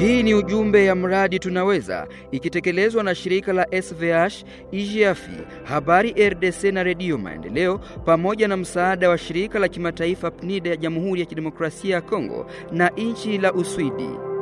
Hii ni ujumbe ya mradi Tunaweza ikitekelezwa na shirika la SVH, IGAFI, Habari RDC na Redio Maendeleo pamoja na msaada wa shirika la kimataifa PNID ya Jamhuri ya Kidemokrasia ya Kongo na nchi la Uswidi.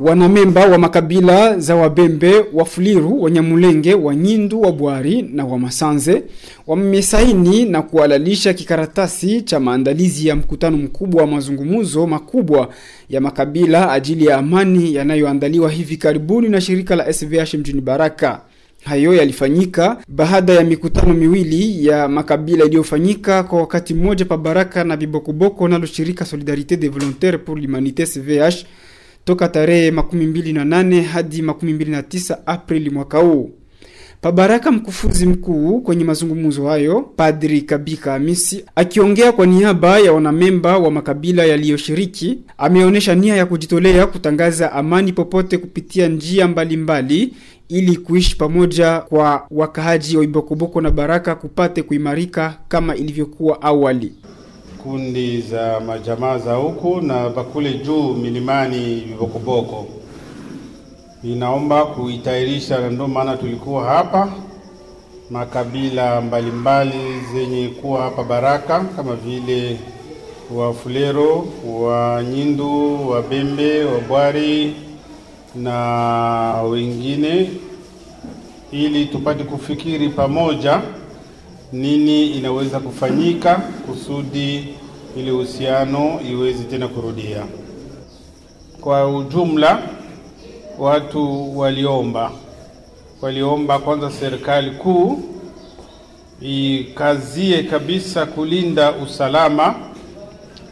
Wanamemba wa makabila za Wabembe, Wafuliru, Wanyamulenge, Wanyindu, Wabwari na Wamasanze wamesaini na kualalisha kikaratasi cha maandalizi ya mkutano mkubwa wa mazungumuzo makubwa ya makabila ajili ya amani yanayoandaliwa hivi karibuni na shirika la SVH mjini Baraka. Hayo yalifanyika baada ya mikutano miwili ya makabila iliyofanyika kwa wakati mmoja pa Baraka na Bibokoboko nalo shirika Solidarite des Volontaires pour l'Humanité SVH toka tarehe makumi mbili na nane hadi makumi mbili na tisa Aprili mwaka huu. Pabaraka, mkufunzi mkuu kwenye mazungumzo hayo, Padri Kabika Hamisi, akiongea kwa niaba ya wanamemba wa makabila yaliyoshiriki, ameonyesha nia ya kujitolea kutangaza amani popote kupitia njia mbalimbali mbali, ili kuishi pamoja kwa wakaaji wa Ibokoboko na Baraka kupate kuimarika kama ilivyokuwa awali kundi za majamaa za huku na bakule juu milimani Vibokoboko. Inaomba kuitairisha, na ndio maana tulikuwa hapa makabila mbalimbali mbali zenye kuwa hapa Baraka kama vile Wafulero, Wanyindu, Wabembe, Wabwari na wengine, ili tupate kufikiri pamoja nini inaweza kufanyika kusudi ili uhusiano iwezi tena kurudia. Kwa ujumla, watu waliomba waliomba kwanza serikali kuu ikazie kabisa kulinda usalama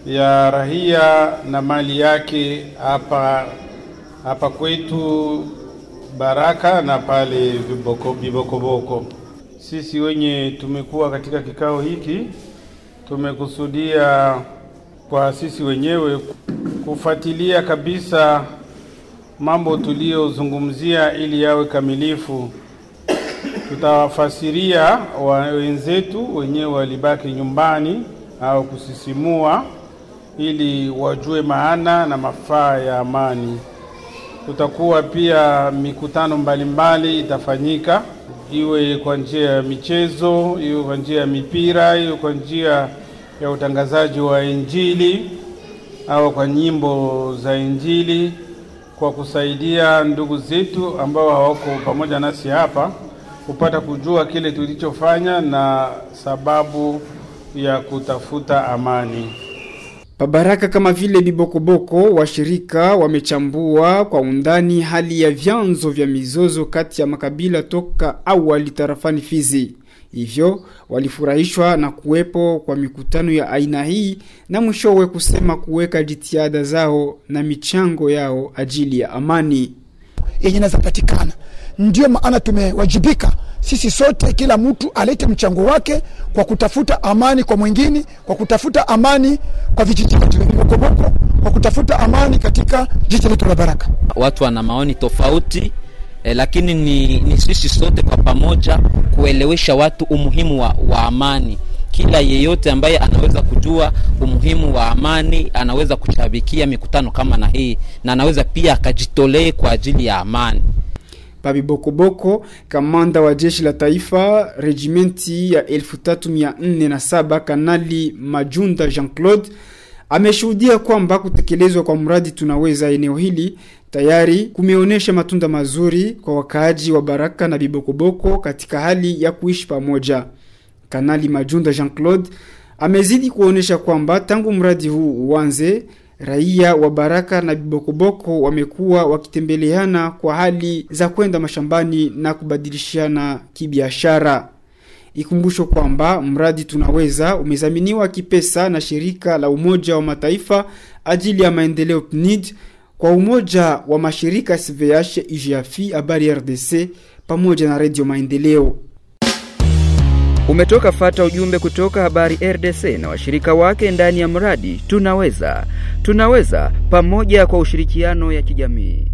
ya rahia na mali yake hapa hapa kwetu Baraka na pale Viboko Vibokoboko. Sisi wenye tumekuwa katika kikao hiki tumekusudia kwa sisi wenyewe kufuatilia kabisa mambo tuliyozungumzia ili yawe kamilifu. Tutawafasiria wenzetu wenyewe walibaki nyumbani au kusisimua, ili wajue maana na mafaa ya amani. Tutakuwa pia mikutano mbalimbali mbali itafanyika iwe kwa njia ya michezo, iwe kwa njia ya mipira, iwe kwa njia ya utangazaji wa Injili au kwa nyimbo za Injili, kwa kusaidia ndugu zetu ambao hawako pamoja nasi hapa kupata kujua kile tulichofanya na sababu ya kutafuta amani. Pabaraka kama vile Bibokoboko, washirika wamechambua kwa undani hali ya vyanzo vya mizozo kati ya makabila toka awali tarafani Fizi. Hivyo walifurahishwa na kuwepo kwa mikutano ya aina hii na mwishowe kusema kuweka jitihada zao na michango yao ajili ya amani yenye nazapatikana. Ndio maana tumewajibika sisi sote, kila mtu alete mchango wake kwa kutafuta amani kwa mwingine, kwa kutafuta amani kwa vijiji vyetu vya kwa kutafuta amani katika jiji letu la Baraka. Watu wana maoni tofauti eh, lakini ni, ni sisi sote kwa pamoja kuelewesha watu umuhimu wa, wa amani. Kila yeyote ambaye anaweza kujua umuhimu wa amani anaweza kushabikia mikutano kama na hii, na anaweza pia akajitolee kwa ajili ya amani. Babi Pabibokoboko, kamanda wa jeshi la taifa regimenti ya 3407 Kanali Majunda Jean-Claude ameshuhudia kwamba kutekelezwa kwa mradi tunaweza eneo hili tayari kumeonyesha matunda mazuri kwa wakaaji wa Baraka na Bibokoboko katika hali ya kuishi pamoja. Kanali Majunda Jean-Claude amezidi kuonyesha kwamba tangu mradi huu uanze raia wa Baraka na Bibokoboko wamekuwa wakitembeleana kwa hali za kwenda mashambani na kubadilishana kibiashara. Ikumbusho kwamba mradi tunaweza umezaminiwa kipesa na shirika la Umoja wa Mataifa ajili ya maendeleo PNID kwa umoja wa mashirika SVH, IGAFI, Habari RDC pamoja na redio Maendeleo. Umetoka fata ujumbe kutoka Habari RDC na washirika wake ndani ya mradi Tunaweza. Tunaweza pamoja kwa ushirikiano ya kijamii.